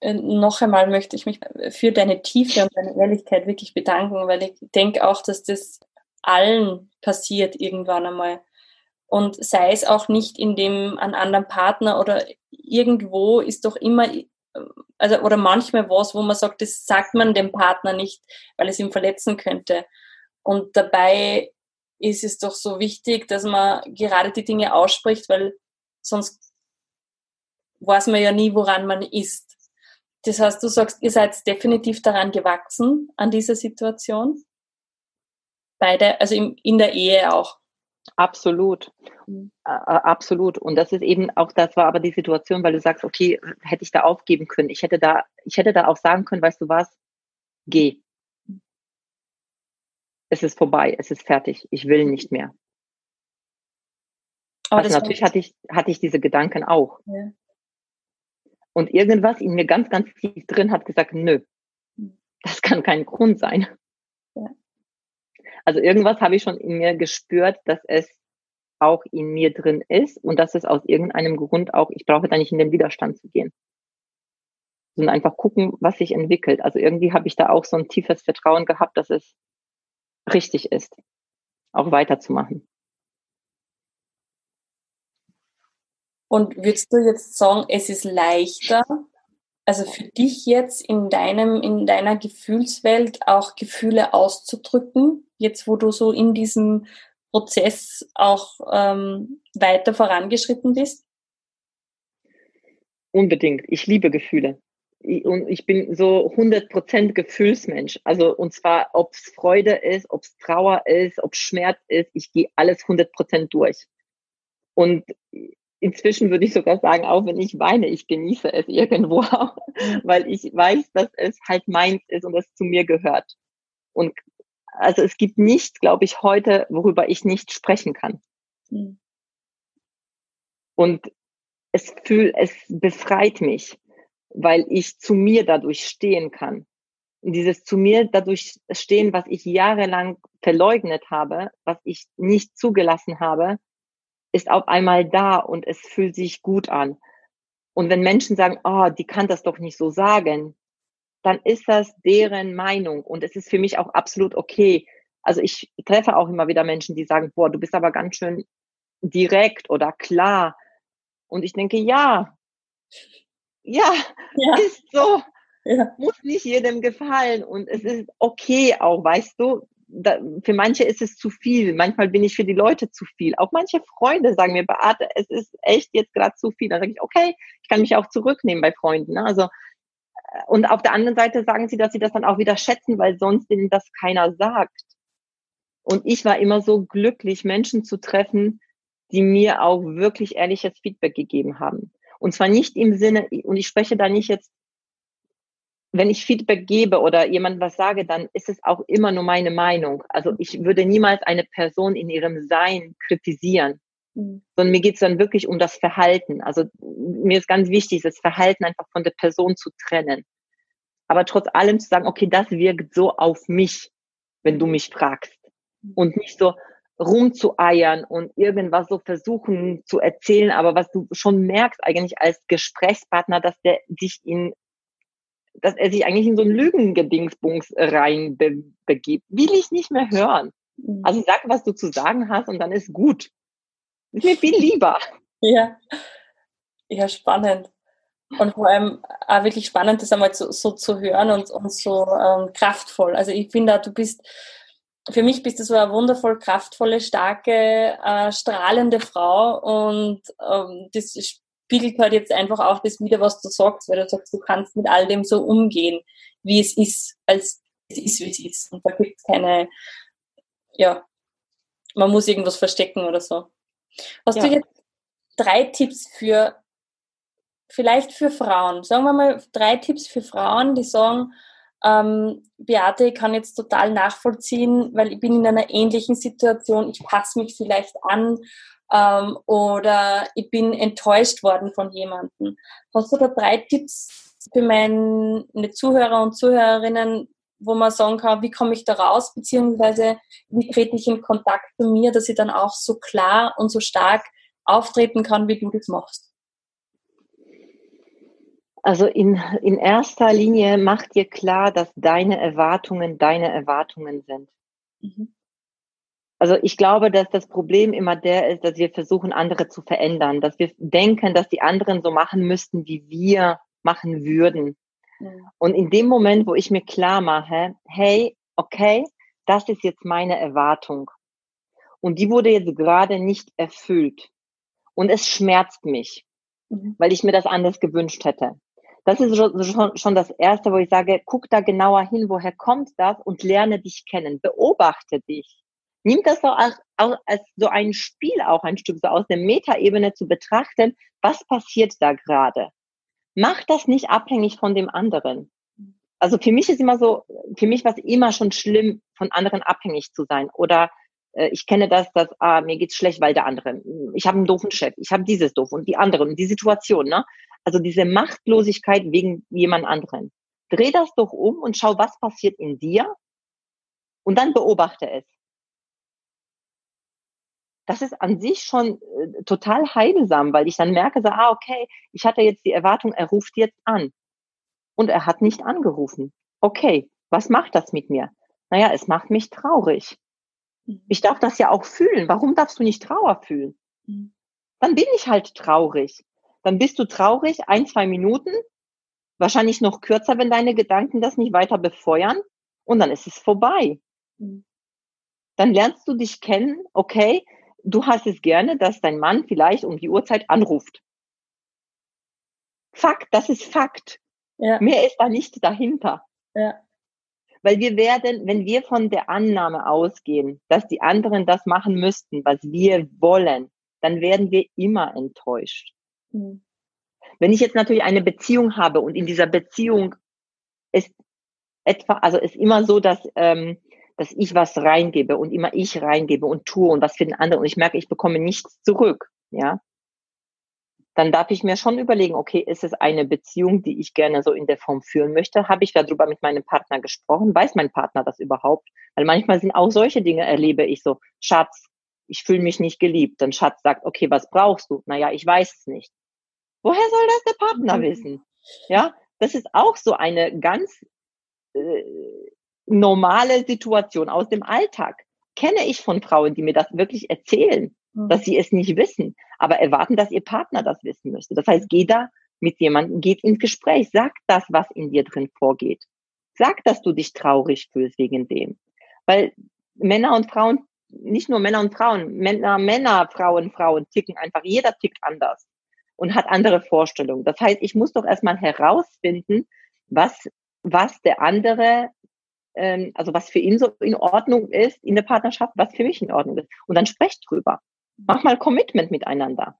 äh, noch einmal möchte ich mich für deine Tiefe und deine Ehrlichkeit wirklich bedanken, weil ich denke auch, dass das allen passiert irgendwann einmal. Und sei es auch nicht in dem an anderen Partner oder irgendwo ist doch immer, also oder manchmal was, wo man sagt, das sagt man dem Partner nicht, weil es ihn verletzen könnte. Und dabei ist es doch so wichtig, dass man gerade die Dinge ausspricht, weil sonst weiß man ja nie, woran man ist. Das heißt, du sagst, ihr seid definitiv daran gewachsen, an dieser Situation. Beide, also in, in der Ehe auch. Absolut. Mhm. Absolut. Und das ist eben auch, das war aber die Situation, weil du sagst, okay, hätte ich da aufgeben können. Ich hätte da, ich hätte da auch sagen können, weißt du was? Geh. Es ist vorbei, es ist fertig. Ich will nicht mehr. Aber also natürlich hatte ich, hatte ich diese Gedanken auch. Ja. Und irgendwas in mir ganz, ganz tief drin hat gesagt, nö, das kann kein Grund sein. Ja. Also irgendwas habe ich schon in mir gespürt, dass es auch in mir drin ist und dass es aus irgendeinem Grund auch, ich brauche da nicht in den Widerstand zu gehen, sondern einfach gucken, was sich entwickelt. Also irgendwie habe ich da auch so ein tiefes Vertrauen gehabt, dass es richtig ist, auch weiterzumachen. Und würdest du jetzt sagen, es ist leichter, also für dich jetzt in deinem, in deiner Gefühlswelt auch Gefühle auszudrücken, jetzt wo du so in diesem Prozess auch ähm, weiter vorangeschritten bist? Unbedingt. Ich liebe Gefühle. Und ich bin so 100% Gefühlsmensch. Also, und zwar, ob es Freude ist, ob es Trauer ist, ob es Schmerz ist, ich gehe alles 100% durch. Und inzwischen würde ich sogar sagen, auch wenn ich weine, ich genieße es irgendwo auch, weil ich weiß, dass es halt meins ist und es zu mir gehört. Und also es gibt nichts, glaube ich, heute, worüber ich nicht sprechen kann. Mhm. Und es fühlt, es befreit mich, weil ich zu mir dadurch stehen kann. Und dieses zu mir dadurch stehen, was ich jahrelang verleugnet habe, was ich nicht zugelassen habe, ist auf einmal da und es fühlt sich gut an. Und wenn Menschen sagen, oh, die kann das doch nicht so sagen, dann ist das deren Meinung und es ist für mich auch absolut okay. Also ich treffe auch immer wieder Menschen, die sagen, boah, du bist aber ganz schön direkt oder klar. Und ich denke, ja, ja, ja. ist so. Ja. Muss nicht jedem gefallen und es ist okay auch, weißt du, da, für manche ist es zu viel. Manchmal bin ich für die Leute zu viel. Auch manche Freunde sagen mir, Beate, es ist echt jetzt gerade zu viel. Dann sage ich, okay, ich kann mich auch zurücknehmen bei Freunden. Ne? Also äh, und auf der anderen Seite sagen sie, dass sie das dann auch wieder schätzen, weil sonst ihnen das keiner sagt. Und ich war immer so glücklich, Menschen zu treffen, die mir auch wirklich ehrliches Feedback gegeben haben. Und zwar nicht im Sinne, und ich spreche da nicht jetzt wenn ich Feedback gebe oder jemand was sage, dann ist es auch immer nur meine Meinung. Also ich würde niemals eine Person in ihrem Sein kritisieren, mhm. sondern mir geht es dann wirklich um das Verhalten. Also mir ist ganz wichtig, das Verhalten einfach von der Person zu trennen. Aber trotz allem zu sagen, okay, das wirkt so auf mich, wenn du mich fragst. Mhm. Und nicht so rumzueiern und irgendwas so versuchen zu erzählen, aber was du schon merkst eigentlich als Gesprächspartner, dass der dich in dass er sich eigentlich in so ein Lügengedingsbungs rein be begibt. Will ich nicht mehr hören. Mhm. Also sag, was du zu sagen hast und dann ist gut. Ist mir viel lieber. Ja, ja, spannend. Und vor allem auch wirklich spannend, das einmal so, so zu hören und, und so ähm, kraftvoll. Also ich finde, du bist, für mich bist du so eine wundervoll kraftvolle, starke, äh, strahlende Frau und ähm, das spiegelt halt jetzt einfach auch das wieder, was du sagst, weil du sagst, du kannst mit all dem so umgehen, wie es ist, als es ist, wie es ist. Und da gibt es keine, ja, man muss irgendwas verstecken oder so. Hast ja. du jetzt drei Tipps für, vielleicht für Frauen, sagen wir mal drei Tipps für Frauen, die sagen, ähm, Beate, ich kann jetzt total nachvollziehen, weil ich bin in einer ähnlichen Situation, ich passe mich vielleicht an ähm, oder ich bin enttäuscht worden von jemandem. Hast du da drei Tipps für meine Zuhörer und Zuhörerinnen, wo man sagen kann, wie komme ich da raus, beziehungsweise wie trete ich in Kontakt zu mir, dass ich dann auch so klar und so stark auftreten kann, wie du das machst? Also in, in erster Linie mach dir klar, dass deine Erwartungen deine Erwartungen sind. Mhm. Also ich glaube, dass das Problem immer der ist, dass wir versuchen, andere zu verändern, dass wir denken, dass die anderen so machen müssten, wie wir machen würden. Mhm. Und in dem Moment, wo ich mir klar mache, hey, okay, das ist jetzt meine Erwartung. Und die wurde jetzt gerade nicht erfüllt. Und es schmerzt mich, mhm. weil ich mir das anders gewünscht hätte. Das ist schon, schon das Erste, wo ich sage, guck da genauer hin, woher kommt das und lerne dich kennen, beobachte dich. Nimm das so als, als so ein Spiel auch ein Stück, so aus der Metaebene zu betrachten, was passiert da gerade. Mach das nicht abhängig von dem anderen. Also für mich ist immer so, für mich war es immer schon schlimm, von anderen abhängig zu sein oder äh, ich kenne das, dass ah, mir geht's schlecht, weil der andere, ich habe einen doofen Chef, ich habe dieses doof und die anderen und die Situation, ne? Also diese Machtlosigkeit wegen jemand anderen. Dreh das doch um und schau, was passiert in dir und dann beobachte es. Das ist an sich schon äh, total heilsam, weil ich dann merke, so, ah, okay, ich hatte jetzt die Erwartung, er ruft jetzt an. Und er hat nicht angerufen. Okay, was macht das mit mir? Naja, es macht mich traurig. Mhm. Ich darf das ja auch fühlen. Warum darfst du nicht Trauer fühlen? Mhm. Dann bin ich halt traurig. Dann bist du traurig, ein, zwei Minuten, wahrscheinlich noch kürzer, wenn deine Gedanken das nicht weiter befeuern und dann ist es vorbei. Mhm. Dann lernst du dich kennen, okay, du hast es gerne, dass dein Mann vielleicht um die Uhrzeit anruft. Fakt, das ist Fakt. Ja. Mehr ist da nicht dahinter. Ja. Weil wir werden, wenn wir von der Annahme ausgehen, dass die anderen das machen müssten, was wir wollen, dann werden wir immer enttäuscht. Mhm. Wenn ich jetzt natürlich eine Beziehung habe und in dieser Beziehung ist etwa, also ist immer so, dass, ähm, dass ich was reingebe und immer ich reingebe und tue und was für den anderen und ich merke, ich bekomme nichts zurück, ja, dann darf ich mir schon überlegen, okay, ist es eine Beziehung, die ich gerne so in der Form führen möchte? Habe ich darüber mit meinem Partner gesprochen? Weiß mein Partner das überhaupt? Weil manchmal sind auch solche Dinge, erlebe ich so, Schatz, ich fühle mich nicht geliebt. Dann Schatz sagt, okay, was brauchst du? Naja, ich weiß es nicht. Woher soll das der Partner mhm. wissen? Ja, das ist auch so eine ganz äh, normale Situation aus dem Alltag. Kenne ich von Frauen, die mir das wirklich erzählen dass sie es nicht wissen, aber erwarten, dass ihr Partner das wissen müsste. Das heißt, geh da mit jemandem, geht ins Gespräch, sag das, was in dir drin vorgeht. Sag, dass du dich traurig fühlst wegen dem. Weil Männer und Frauen, nicht nur Männer und Frauen, Männer, Männer, Frauen, Frauen ticken einfach, jeder tickt anders und hat andere Vorstellungen. Das heißt, ich muss doch erstmal herausfinden, was, was der andere, ähm, also was für ihn so in Ordnung ist in der Partnerschaft, was für mich in Ordnung ist. Und dann sprecht drüber. Mach mal Commitment miteinander.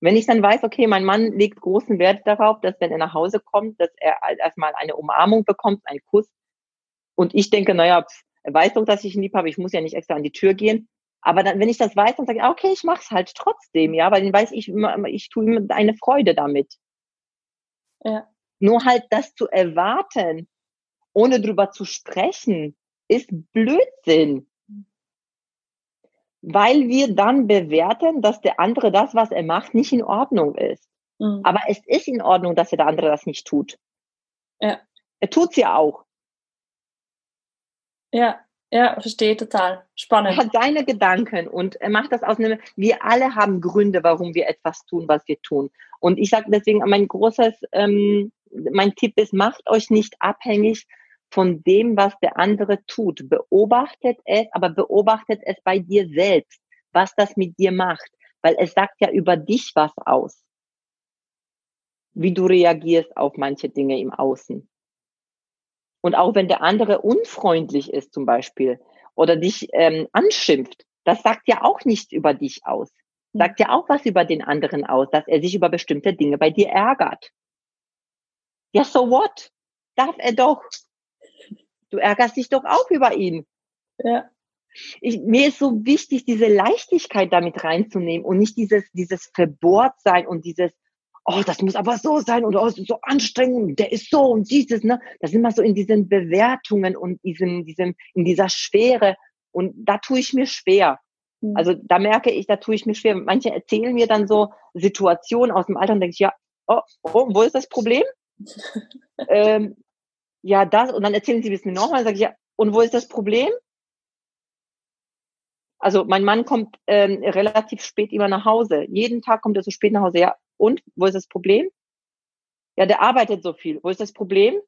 Wenn ich dann weiß, okay, mein Mann legt großen Wert darauf, dass wenn er nach Hause kommt, dass er erstmal eine Umarmung bekommt, einen Kuss. Und ich denke, naja, pf, er weiß doch, dass ich ihn lieb habe, ich muss ja nicht extra an die Tür gehen. Aber dann, wenn ich das weiß, dann sage ich, okay, ich mach's halt trotzdem, ja, weil dann weiß ich, ich tue ihm eine Freude damit. Ja. Nur halt das zu erwarten, ohne drüber zu sprechen, ist Blödsinn weil wir dann bewerten, dass der andere das, was er macht, nicht in Ordnung ist. Mhm. Aber es ist in Ordnung, dass der andere das nicht tut. Ja. Er tut's ja auch. Ja, ja, verstehe total. Spannend. Er hat seine Gedanken und er macht das aus einem, wir alle haben Gründe, warum wir etwas tun, was wir tun. Und ich sage deswegen, mein großes, ähm, mein Tipp ist, macht euch nicht abhängig von dem, was der andere tut. Beobachtet es, aber beobachtet es bei dir selbst, was das mit dir macht, weil es sagt ja über dich was aus, wie du reagierst auf manche Dinge im Außen. Und auch wenn der andere unfreundlich ist zum Beispiel oder dich ähm, anschimpft, das sagt ja auch nichts über dich aus. Sagt ja auch was über den anderen aus, dass er sich über bestimmte Dinge bei dir ärgert. Ja, so what? Darf er doch. Du ärgerst dich doch auch über ihn. Ja. Ich, mir ist so wichtig, diese Leichtigkeit damit reinzunehmen und nicht dieses, dieses Verbohrtsein und dieses, oh, das muss aber so sein oder oh, es ist so anstrengend, der ist so und dieses, ne? Das sind immer so in diesen Bewertungen und diesem, diesem, in dieser Schwere. Und da tue ich mir schwer. Mhm. Also da merke ich, da tue ich mir schwer. Manche erzählen mir dann so Situationen aus dem Alter und denke ich, ja, oh, oh, wo ist das Problem? ähm, ja, das, und dann erzählen sie es mir nochmal, sage ich, ja, und wo ist das Problem? Also mein Mann kommt ähm, relativ spät immer nach Hause. Jeden Tag kommt er so spät nach Hause. Ja, und wo ist das Problem? Ja, der arbeitet so viel. Wo ist das Problem?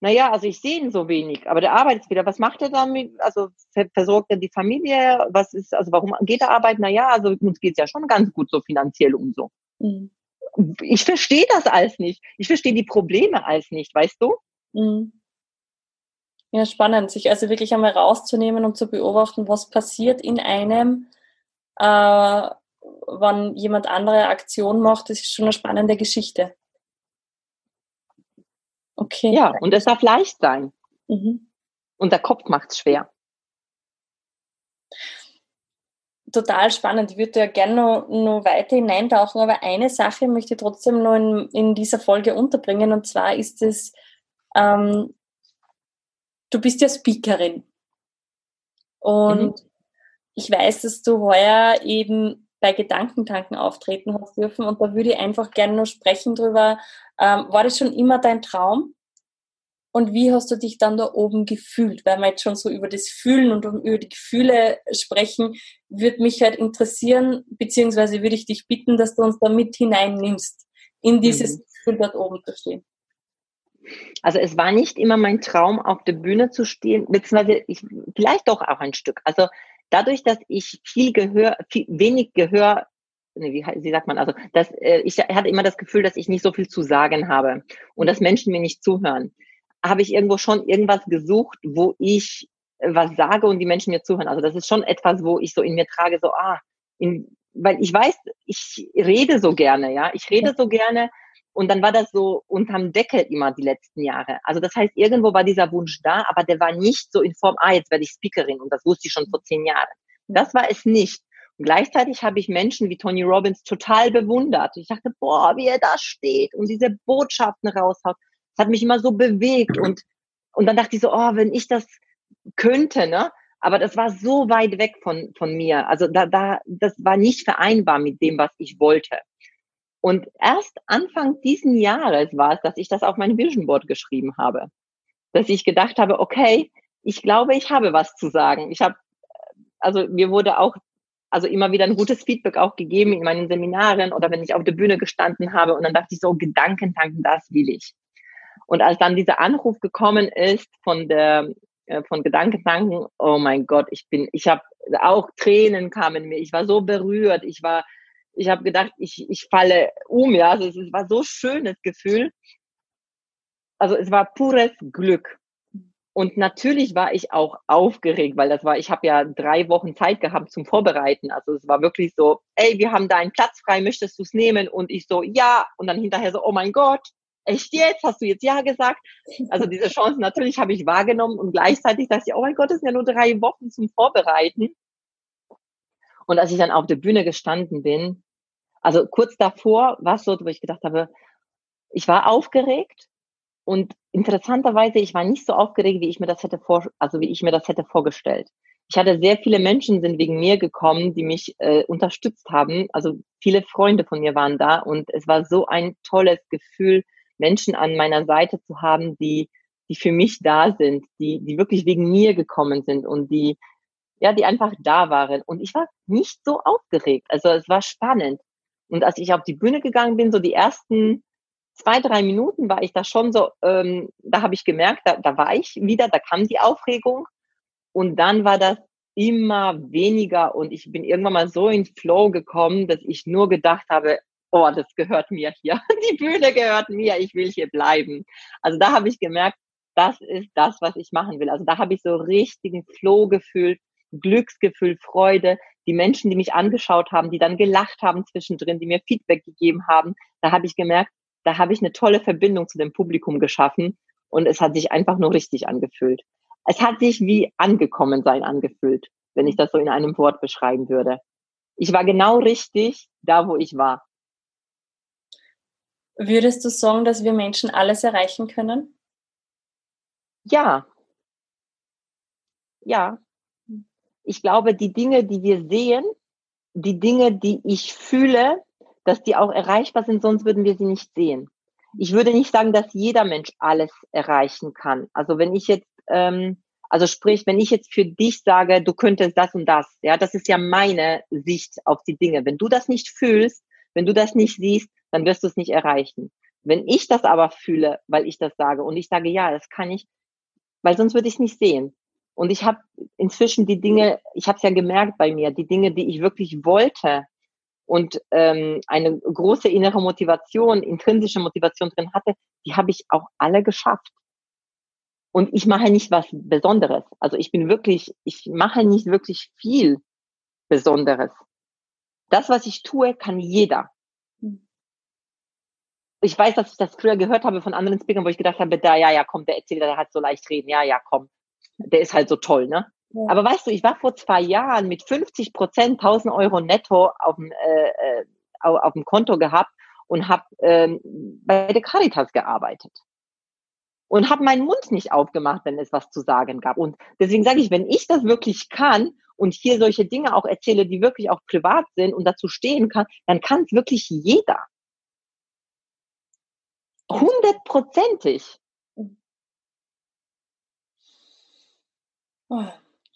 Naja, also ich sehe ihn so wenig, aber der arbeitet wieder. Was macht er damit? Also versorgt er die Familie? Was ist, also warum geht er arbeiten? Naja, also uns geht's ja schon ganz gut so finanziell und so. Mhm. Ich verstehe das alles nicht. Ich verstehe die Probleme alles nicht, weißt du? Mhm. Ja, spannend, sich also wirklich einmal rauszunehmen und zu beobachten, was passiert in einem, äh, wann jemand andere Aktion macht, das ist schon eine spannende Geschichte. Okay. Ja, und es darf leicht sein. Mhm. Und der Kopf macht es schwer. Total spannend. Ich würde ja gerne noch, noch weiter hineintauchen, aber eine Sache möchte ich trotzdem noch in, in dieser Folge unterbringen und zwar ist es, ähm, du bist ja Speakerin. Und mhm. ich weiß, dass du heuer eben bei Gedankentanken auftreten hast dürfen und da würde ich einfach gerne noch sprechen drüber. Ähm, war das schon immer dein Traum? Und wie hast du dich dann da oben gefühlt? Weil wir jetzt schon so über das Fühlen und über die Gefühle sprechen, würde mich halt interessieren, beziehungsweise würde ich dich bitten, dass du uns da mit hineinnimmst, in dieses mhm. Gefühl dort oben zu stehen. Also es war nicht immer mein Traum, auf der Bühne zu stehen, beziehungsweise ich, vielleicht doch auch ein Stück. Also dadurch, dass ich viel Gehör, viel, wenig Gehör, nee, wie, wie sagt man, also dass, äh, ich hatte immer das Gefühl, dass ich nicht so viel zu sagen habe und dass Menschen mir nicht zuhören habe ich irgendwo schon irgendwas gesucht, wo ich äh, was sage und die Menschen mir zuhören. Also das ist schon etwas, wo ich so in mir trage, so, ah, in, weil ich weiß, ich rede so gerne, ja, ich rede so gerne und dann war das so unterm Deckel immer die letzten Jahre. Also das heißt, irgendwo war dieser Wunsch da, aber der war nicht so in Form, ah, jetzt werde ich Speakerin und das wusste ich schon vor zehn Jahren. Das war es nicht. Und gleichzeitig habe ich Menschen wie Tony Robbins total bewundert. Ich dachte, boah, wie er da steht und diese Botschaften raushaut. Das hat mich immer so bewegt und, und dann dachte ich so, oh, wenn ich das könnte, ne? Aber das war so weit weg von, von mir. Also da, da, das war nicht vereinbar mit dem, was ich wollte. Und erst Anfang diesen Jahres war es, dass ich das auf mein Vision Board geschrieben habe. Dass ich gedacht habe, okay, ich glaube, ich habe was zu sagen. Ich habe, also mir wurde auch, also immer wieder ein gutes Feedback auch gegeben in meinen Seminaren oder wenn ich auf der Bühne gestanden habe und dann dachte ich so, Gedankentanken, das will ich. Und als dann dieser Anruf gekommen ist von der von Gedankentanken, oh mein Gott, ich bin, ich habe auch Tränen kamen mir, ich war so berührt, ich war, ich habe gedacht, ich, ich falle um, ja, also es war so schönes Gefühl. Also es war pures Glück. Und natürlich war ich auch aufgeregt, weil das war, ich habe ja drei Wochen Zeit gehabt zum Vorbereiten. Also es war wirklich so, ey, wir haben da einen Platz frei, möchtest du es nehmen? Und ich so, ja. Und dann hinterher so, oh mein Gott, echt jetzt? Hast du jetzt Ja gesagt? Also diese Chance natürlich habe ich wahrgenommen und gleichzeitig dachte ich, oh mein Gott, das sind ja nur drei Wochen zum Vorbereiten. Und als ich dann auf der Bühne gestanden bin, also kurz davor war es so, wo ich gedacht habe, ich war aufgeregt und interessanterweise, ich war nicht so aufgeregt, wie ich mir das hätte vor, also wie ich mir das hätte vorgestellt. Ich hatte sehr viele Menschen sind wegen mir gekommen, die mich äh, unterstützt haben. Also viele Freunde von mir waren da und es war so ein tolles Gefühl, Menschen an meiner Seite zu haben, die, die für mich da sind, die, die wirklich wegen mir gekommen sind und die, ja, die einfach da waren. Und ich war nicht so aufgeregt. Also es war spannend. Und als ich auf die Bühne gegangen bin, so die ersten zwei, drei Minuten war ich da schon so, ähm, da habe ich gemerkt, da, da war ich wieder, da kam die Aufregung. Und dann war das immer weniger und ich bin irgendwann mal so in Flow gekommen, dass ich nur gedacht habe, oh, das gehört mir hier. Die Bühne gehört mir, ich will hier bleiben. Also da habe ich gemerkt, das ist das, was ich machen will. Also da habe ich so richtigen Flow gefühlt, Glücksgefühl, Freude. Die Menschen, die mich angeschaut haben, die dann gelacht haben zwischendrin, die mir Feedback gegeben haben, da habe ich gemerkt, da habe ich eine tolle Verbindung zu dem Publikum geschaffen und es hat sich einfach nur richtig angefühlt. Es hat sich wie angekommen sein angefühlt, wenn ich das so in einem Wort beschreiben würde. Ich war genau richtig da, wo ich war. Würdest du sagen, dass wir Menschen alles erreichen können? Ja. Ja. Ich glaube, die Dinge, die wir sehen, die Dinge, die ich fühle, dass die auch erreichbar sind, sonst würden wir sie nicht sehen. Ich würde nicht sagen, dass jeder Mensch alles erreichen kann. Also wenn ich jetzt, ähm, also sprich, wenn ich jetzt für dich sage, du könntest das und das, ja, das ist ja meine Sicht auf die Dinge. Wenn du das nicht fühlst, wenn du das nicht siehst, dann wirst du es nicht erreichen. Wenn ich das aber fühle, weil ich das sage und ich sage, ja, das kann ich, weil sonst würde ich es nicht sehen. Und ich habe inzwischen die Dinge, ich habe es ja gemerkt bei mir, die Dinge, die ich wirklich wollte und ähm, eine große innere Motivation, intrinsische Motivation drin hatte, die habe ich auch alle geschafft. Und ich mache nicht was Besonderes. Also ich bin wirklich, ich mache nicht wirklich viel Besonderes. Das, was ich tue, kann jeder. Ich weiß, dass ich das früher gehört habe von anderen Speakern, wo ich gedacht habe, da, ja, ja, komm, der Erzähler, der hat so leicht reden. Ja, ja, komm. Der ist halt so toll, ne? Ja. Aber weißt du, ich war vor zwei Jahren mit 50 Prozent 1000 Euro netto auf dem, äh, äh auf dem Konto gehabt und habe ähm, bei der Caritas gearbeitet und habe meinen Mund nicht aufgemacht, wenn es was zu sagen gab. Und deswegen sage ich, wenn ich das wirklich kann und hier solche Dinge auch erzähle, die wirklich auch privat sind und dazu stehen kann, dann kann es wirklich jeder. Hundertprozentig. Oh.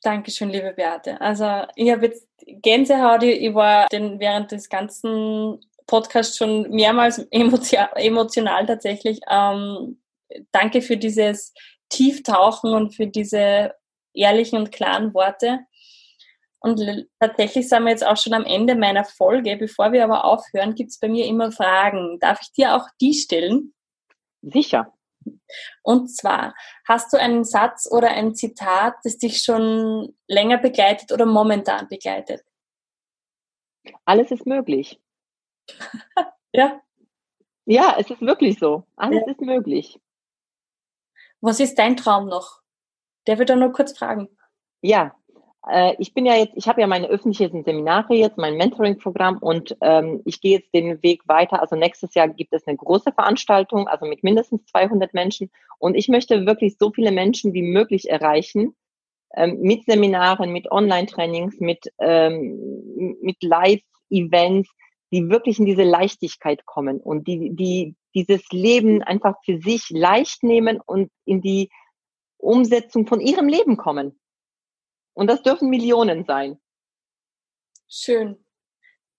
Dankeschön, liebe Beate. Also ich habe jetzt Gänsehaut, ich war den, während des ganzen Podcasts schon mehrmals emotional, emotional tatsächlich. Ähm, danke für dieses Tieftauchen und für diese ehrlichen und klaren Worte. Und tatsächlich sind wir jetzt auch schon am Ende meiner Folge. Bevor wir aber aufhören, gibt es bei mir immer Fragen. Darf ich dir auch die stellen? Sicher. Und zwar, hast du einen Satz oder ein Zitat, das dich schon länger begleitet oder momentan begleitet? Alles ist möglich. ja. Ja, es ist wirklich so. Alles ja. ist möglich. Was ist dein Traum noch? Der wird dann nur kurz fragen. Ja, ich bin ja jetzt, ich habe ja meine öffentlichen Seminare jetzt, mein Mentoring-Programm und ähm, ich gehe jetzt den Weg weiter. Also nächstes Jahr gibt es eine große Veranstaltung, also mit mindestens 200 Menschen und ich möchte wirklich so viele Menschen wie möglich erreichen ähm, mit Seminaren, mit Online-Trainings, mit ähm, mit Live-Events, die wirklich in diese Leichtigkeit kommen und die die dieses Leben einfach für sich leicht nehmen und in die Umsetzung von ihrem Leben kommen. Und das dürfen Millionen sein. Schön.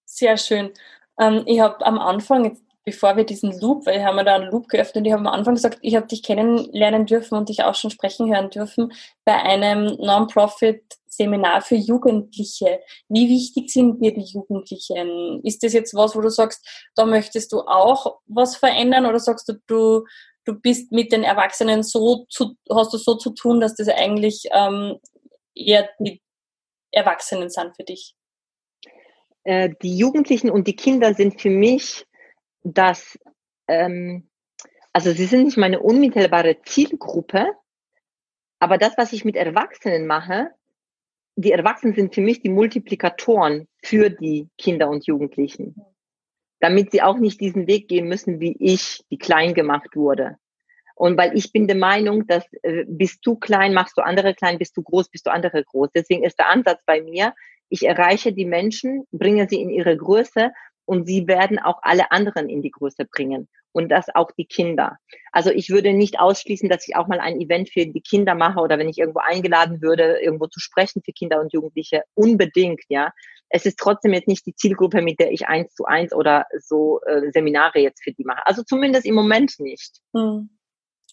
Sehr schön. Ähm, ich habe am Anfang, bevor wir diesen Loop, weil wir haben da einen Loop geöffnet, ich habe am Anfang gesagt, ich habe dich kennenlernen dürfen und dich auch schon sprechen hören dürfen bei einem Non-Profit-Seminar für Jugendliche. Wie wichtig sind dir die Jugendlichen? Ist das jetzt was, wo du sagst, da möchtest du auch was verändern oder sagst du, du, du bist mit den Erwachsenen so zu, hast du so zu tun, dass das eigentlich ähm, eher die Erwachsenen sind für dich? Äh, die Jugendlichen und die Kinder sind für mich das, ähm, also sie sind nicht meine unmittelbare Zielgruppe, aber das, was ich mit Erwachsenen mache, die Erwachsenen sind für mich die Multiplikatoren für die Kinder und Jugendlichen, damit sie auch nicht diesen Weg gehen müssen, wie ich, die klein gemacht wurde. Und weil ich bin der Meinung, dass äh, bist du klein, machst du andere klein, bist du groß, bist du andere groß. Deswegen ist der Ansatz bei mir, ich erreiche die Menschen, bringe sie in ihre Größe und sie werden auch alle anderen in die Größe bringen. Und das auch die Kinder. Also ich würde nicht ausschließen, dass ich auch mal ein Event für die Kinder mache oder wenn ich irgendwo eingeladen würde, irgendwo zu sprechen für Kinder und Jugendliche. Unbedingt, ja. Es ist trotzdem jetzt nicht die Zielgruppe, mit der ich eins zu eins oder so äh, Seminare jetzt für die mache. Also zumindest im Moment nicht. Hm.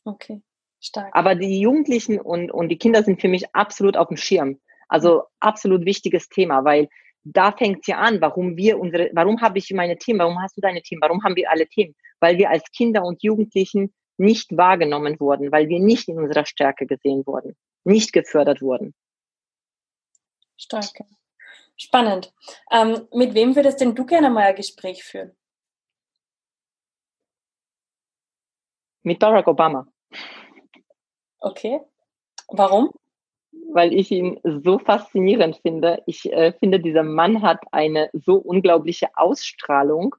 Okay, stark. Aber die Jugendlichen und, und die Kinder sind für mich absolut auf dem Schirm. Also absolut wichtiges Thema, weil da fängt es ja an, warum wir unsere, warum habe ich meine Themen, warum hast du deine Themen, warum haben wir alle Themen? Weil wir als Kinder und Jugendlichen nicht wahrgenommen wurden, weil wir nicht in unserer Stärke gesehen wurden, nicht gefördert wurden. Stark. Spannend. Ähm, mit wem würdest denn du gerne mal ein Gespräch führen? Mit Barack Obama. Okay. Warum? Weil ich ihn so faszinierend finde. Ich äh, finde, dieser Mann hat eine so unglaubliche Ausstrahlung.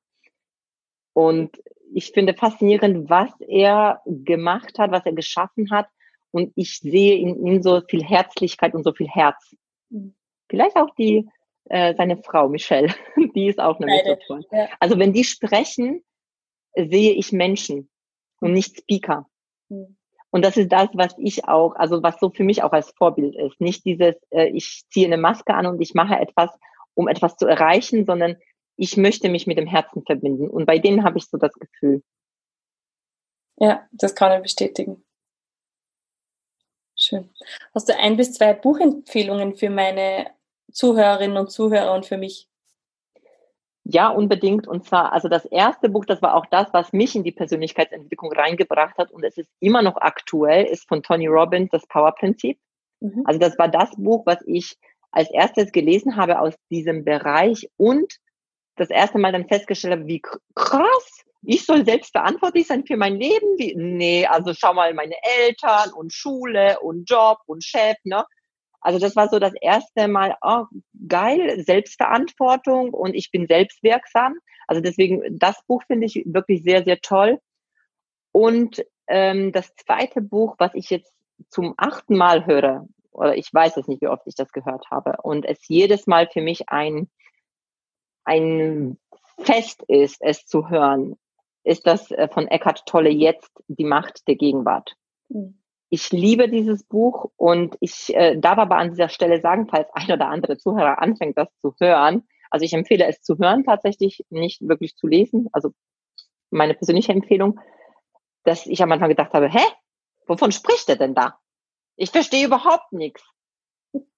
Und ich finde faszinierend, was er gemacht hat, was er geschaffen hat. Und ich sehe in ihm so viel Herzlichkeit und so viel Herz. Mhm. Vielleicht auch die äh, seine Frau Michelle. Die ist auch so toll. Ja. Also wenn die sprechen, sehe ich Menschen und nicht Speaker. Mhm. Und das ist das, was ich auch, also was so für mich auch als Vorbild ist. Nicht dieses, äh, ich ziehe eine Maske an und ich mache etwas, um etwas zu erreichen, sondern ich möchte mich mit dem Herzen verbinden. Und bei denen habe ich so das Gefühl. Ja, das kann ich bestätigen. Schön. Hast du ein bis zwei Buchempfehlungen für meine Zuhörerinnen und Zuhörer und für mich? Ja, unbedingt. Und zwar, also das erste Buch, das war auch das, was mich in die Persönlichkeitsentwicklung reingebracht hat und es ist immer noch aktuell, ist von Tony Robbins, das Power-Prinzip. Mhm. Also das war das Buch, was ich als erstes gelesen habe aus diesem Bereich und das erste Mal dann festgestellt habe, wie krass, ich soll selbst verantwortlich sein für mein Leben. Wie, nee, also schau mal, meine Eltern und Schule und Job und Chef, ne? Also das war so das erste Mal, oh, geil, Selbstverantwortung und ich bin selbstwirksam. Also deswegen, das Buch finde ich wirklich sehr, sehr toll. Und ähm, das zweite Buch, was ich jetzt zum achten Mal höre, oder ich weiß es nicht, wie oft ich das gehört habe, und es jedes Mal für mich ein, ein Fest ist, es zu hören, ist das äh, von Eckhart Tolle jetzt die Macht der Gegenwart. Mhm ich liebe dieses Buch und ich äh, darf aber an dieser Stelle sagen, falls ein oder andere Zuhörer anfängt, das zu hören, also ich empfehle es zu hören tatsächlich, nicht wirklich zu lesen, also meine persönliche Empfehlung, dass ich am Anfang gedacht habe, hä, wovon spricht er denn da? Ich verstehe überhaupt nichts.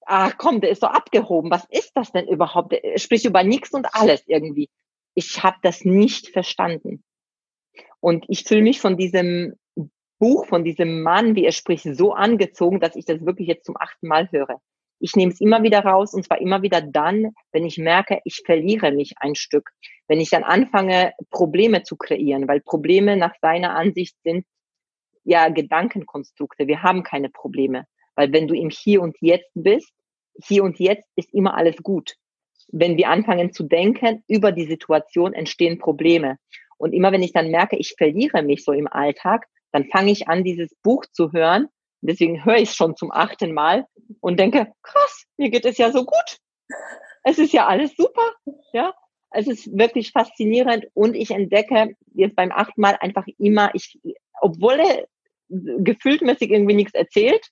Ach komm, der ist so abgehoben. Was ist das denn überhaupt? Er spricht über nichts und alles irgendwie. Ich habe das nicht verstanden. Und ich fühle mich von diesem Buch von diesem Mann, wie er spricht, so angezogen, dass ich das wirklich jetzt zum achten Mal höre. Ich nehme es immer wieder raus und zwar immer wieder dann, wenn ich merke, ich verliere mich ein Stück. Wenn ich dann anfange, Probleme zu kreieren, weil Probleme nach seiner Ansicht sind ja Gedankenkonstrukte. Wir haben keine Probleme, weil wenn du im Hier und Jetzt bist, hier und jetzt ist immer alles gut. Wenn wir anfangen zu denken über die Situation, entstehen Probleme. Und immer wenn ich dann merke, ich verliere mich so im Alltag, dann fange ich an, dieses Buch zu hören. Deswegen höre ich es schon zum achten Mal und denke, krass, mir geht es ja so gut. Es ist ja alles super. Ja, es ist wirklich faszinierend und ich entdecke jetzt beim achten Mal einfach immer, ich, obwohl er gefühltmäßig irgendwie nichts erzählt,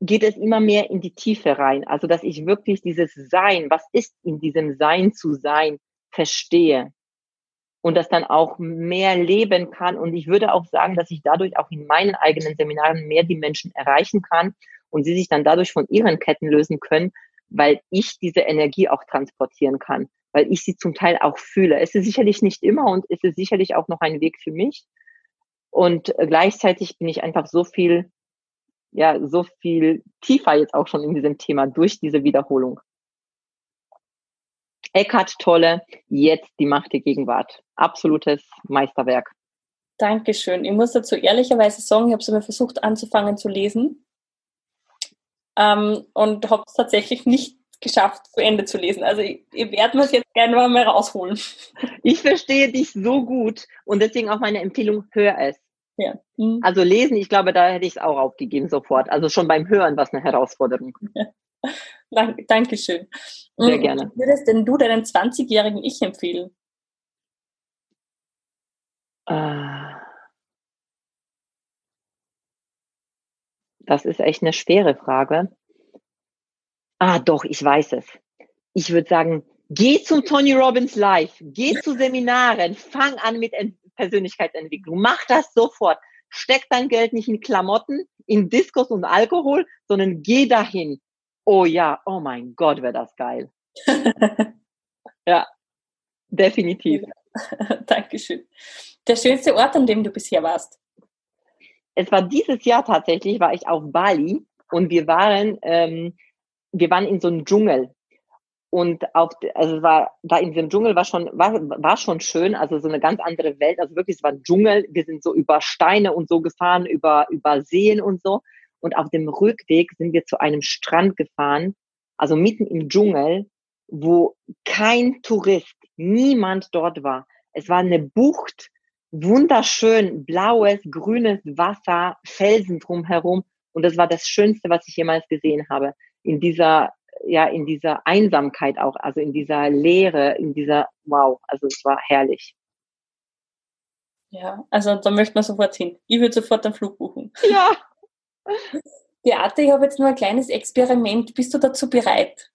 geht es immer mehr in die Tiefe rein. Also, dass ich wirklich dieses Sein, was ist in diesem Sein zu sein, verstehe und das dann auch mehr leben kann. Und ich würde auch sagen, dass ich dadurch auch in meinen eigenen Seminaren mehr die Menschen erreichen kann und sie sich dann dadurch von ihren Ketten lösen können, weil ich diese Energie auch transportieren kann, weil ich sie zum Teil auch fühle. Es ist sicherlich nicht immer und es ist sicherlich auch noch ein Weg für mich. Und gleichzeitig bin ich einfach so viel, ja, so viel tiefer jetzt auch schon in diesem Thema durch diese Wiederholung. Eckhart Tolle, jetzt die Macht der Gegenwart. Absolutes Meisterwerk. Dankeschön. Ich muss dazu ehrlicherweise sagen, ich habe es immer versucht anzufangen zu lesen ähm, und habe es tatsächlich nicht geschafft, zu Ende zu lesen. Also ich, ich werde mir es jetzt gerne mal rausholen. Ich verstehe dich so gut und deswegen auch meine Empfehlung, hör es. Ja. Mhm. Also lesen, ich glaube, da hätte ich es auch aufgegeben sofort. Also schon beim Hören war es eine Herausforderung. Ja. Dank, Dankeschön. Sehr gerne. Was würdest denn du deinen 20-jährigen Ich empfehlen? Ah. Das ist echt eine schwere Frage. Ah, doch, ich weiß es. Ich würde sagen, geh zum Tony Robbins Live, geh zu Seminaren, fang an mit Persönlichkeitsentwicklung, mach das sofort. Steck dein Geld nicht in Klamotten, in Diskos und Alkohol, sondern geh dahin oh ja, oh mein Gott, wäre das geil. ja, definitiv. Dankeschön. Der schönste Ort, an dem du bisher warst? Es war dieses Jahr tatsächlich, war ich auf Bali und wir waren, ähm, wir waren in so einem Dschungel. Und auf, also war, da in diesem Dschungel war schon, war, war schon schön, also so eine ganz andere Welt, also wirklich, es war ein Dschungel, wir sind so über Steine und so gefahren, über, über Seen und so. Und auf dem Rückweg sind wir zu einem Strand gefahren, also mitten im Dschungel, wo kein Tourist, niemand dort war. Es war eine Bucht, wunderschön, blaues, grünes Wasser, Felsen drumherum. Und das war das Schönste, was ich jemals gesehen habe. In dieser ja, in dieser Einsamkeit auch, also in dieser Leere, in dieser, wow, also es war herrlich. Ja, also da möchte man sofort hin. Ich würde sofort einen Flug buchen. Ja. Beate, ich habe jetzt nur ein kleines Experiment. Bist du dazu bereit?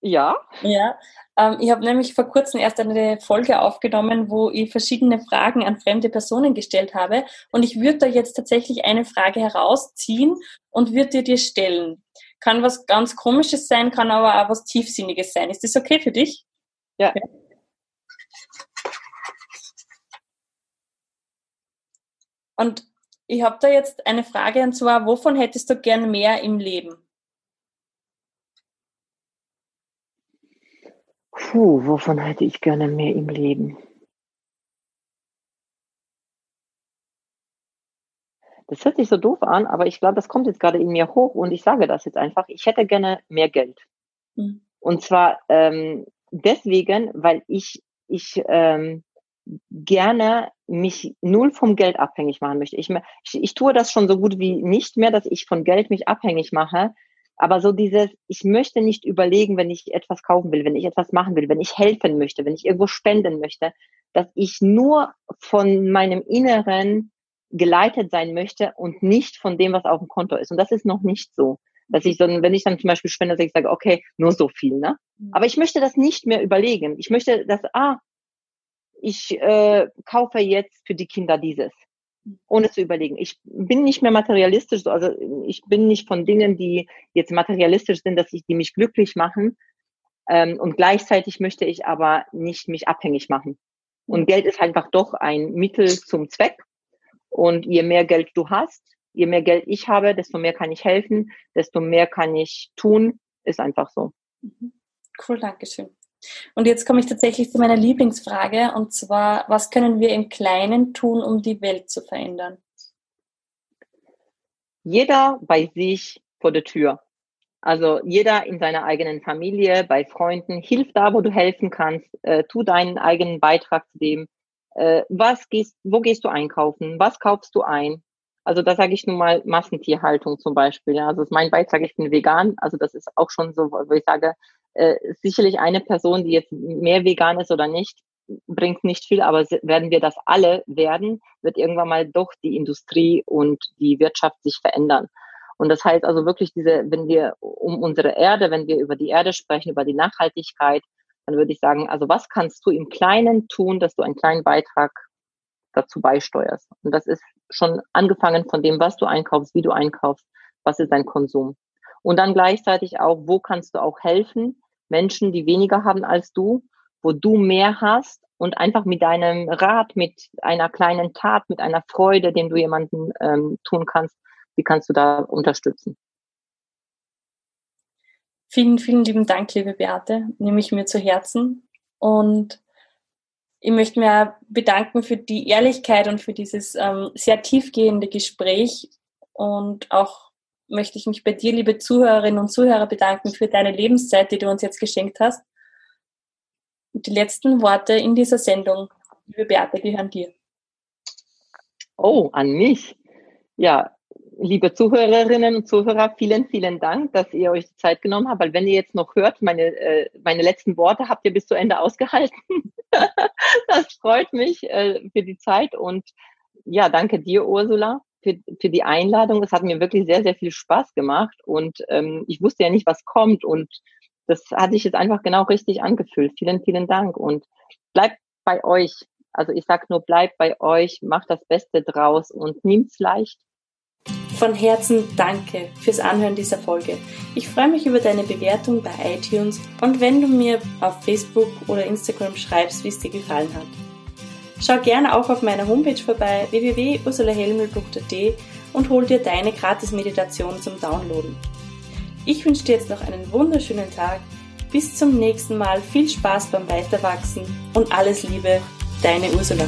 Ja. Ja. Ähm, ich habe nämlich vor kurzem erst eine Folge aufgenommen, wo ich verschiedene Fragen an fremde Personen gestellt habe. Und ich würde da jetzt tatsächlich eine Frage herausziehen und würde dir dir stellen. Kann was ganz Komisches sein, kann aber auch was Tiefsinniges sein. Ist das okay für dich? Ja. ja. Und ich habe da jetzt eine Frage und zwar, wovon hättest du gern mehr im Leben? Puh, wovon hätte ich gerne mehr im Leben? Das hört sich so doof an, aber ich glaube, das kommt jetzt gerade in mir hoch und ich sage das jetzt einfach. Ich hätte gerne mehr Geld. Mhm. Und zwar ähm, deswegen, weil ich, ich ähm, gerne mich null vom Geld abhängig machen möchte. Ich, ich, ich tue das schon so gut wie nicht mehr, dass ich von Geld mich abhängig mache. Aber so dieses, ich möchte nicht überlegen, wenn ich etwas kaufen will, wenn ich etwas machen will, wenn ich helfen möchte, wenn ich irgendwo spenden möchte, dass ich nur von meinem Inneren geleitet sein möchte und nicht von dem, was auf dem Konto ist. Und das ist noch nicht so. Dass ich so, wenn ich dann zum Beispiel spende, dass ich sage, okay, nur so viel, ne? Mhm. Aber ich möchte das nicht mehr überlegen. Ich möchte, dass, ah, ich äh, kaufe jetzt für die Kinder dieses, ohne zu überlegen. Ich bin nicht mehr materialistisch, also ich bin nicht von Dingen, die jetzt materialistisch sind, dass ich die mich glücklich machen. Ähm, und gleichzeitig möchte ich aber nicht mich abhängig machen. Und Geld ist einfach doch ein Mittel zum Zweck. Und je mehr Geld du hast, je mehr Geld ich habe, desto mehr kann ich helfen, desto mehr kann ich tun. Ist einfach so. Mhm. Cool, Dankeschön. Und jetzt komme ich tatsächlich zu meiner Lieblingsfrage und zwar, was können wir im Kleinen tun, um die Welt zu verändern? Jeder bei sich vor der Tür. Also jeder in seiner eigenen Familie, bei Freunden, hilf da, wo du helfen kannst, äh, tu deinen eigenen Beitrag zu dem. Äh, was gehst, wo gehst du einkaufen? Was kaufst du ein? Also da sage ich nun mal Massentierhaltung zum Beispiel. Also das ist mein Beitrag, ich bin vegan. Also das ist auch schon so, wo ich sage, äh, sicherlich eine Person, die jetzt mehr vegan ist oder nicht, bringt nicht viel, aber werden wir das alle werden, wird irgendwann mal doch die Industrie und die Wirtschaft sich verändern. Und das heißt also wirklich diese, wenn wir um unsere Erde, wenn wir über die Erde sprechen, über die Nachhaltigkeit, dann würde ich sagen, also was kannst du im Kleinen tun, dass du einen kleinen Beitrag dazu beisteuerst? Und das ist schon angefangen von dem, was du einkaufst, wie du einkaufst, was ist dein Konsum. Und dann gleichzeitig auch, wo kannst du auch helfen, Menschen, die weniger haben als du, wo du mehr hast und einfach mit deinem Rat, mit einer kleinen Tat, mit einer Freude, den du jemanden ähm, tun kannst, wie kannst du da unterstützen? Vielen, vielen lieben Dank, liebe Beate. Nehme ich mir zu Herzen. Und ich möchte mir bedanken für die Ehrlichkeit und für dieses ähm, sehr tiefgehende Gespräch und auch möchte ich mich bei dir, liebe Zuhörerinnen und Zuhörer, bedanken für deine Lebenszeit, die du uns jetzt geschenkt hast. Und die letzten Worte in dieser Sendung, liebe Beate, gehören dir. Oh, an mich. Ja, liebe Zuhörerinnen und Zuhörer, vielen, vielen Dank, dass ihr euch die Zeit genommen habt, weil wenn ihr jetzt noch hört, meine, äh, meine letzten Worte habt ihr bis zu Ende ausgehalten. das freut mich äh, für die Zeit und ja, danke dir, Ursula, für, für die Einladung. Es hat mir wirklich sehr, sehr viel Spaß gemacht und ähm, ich wusste ja nicht, was kommt und das hatte ich jetzt einfach genau richtig angefühlt. Vielen, vielen Dank und bleibt bei euch. Also ich sag nur, bleibt bei euch, macht das Beste draus und nimmt's leicht. Von Herzen danke fürs Anhören dieser Folge. Ich freue mich über deine Bewertung bei iTunes und wenn du mir auf Facebook oder Instagram schreibst, wie es dir gefallen hat. Schau gerne auch auf meiner Homepage vorbei www.ursulahelmel.at und hol dir deine Gratis-Meditation zum Downloaden. Ich wünsche dir jetzt noch einen wunderschönen Tag. Bis zum nächsten Mal. Viel Spaß beim Weiterwachsen und alles Liebe, deine Ursula.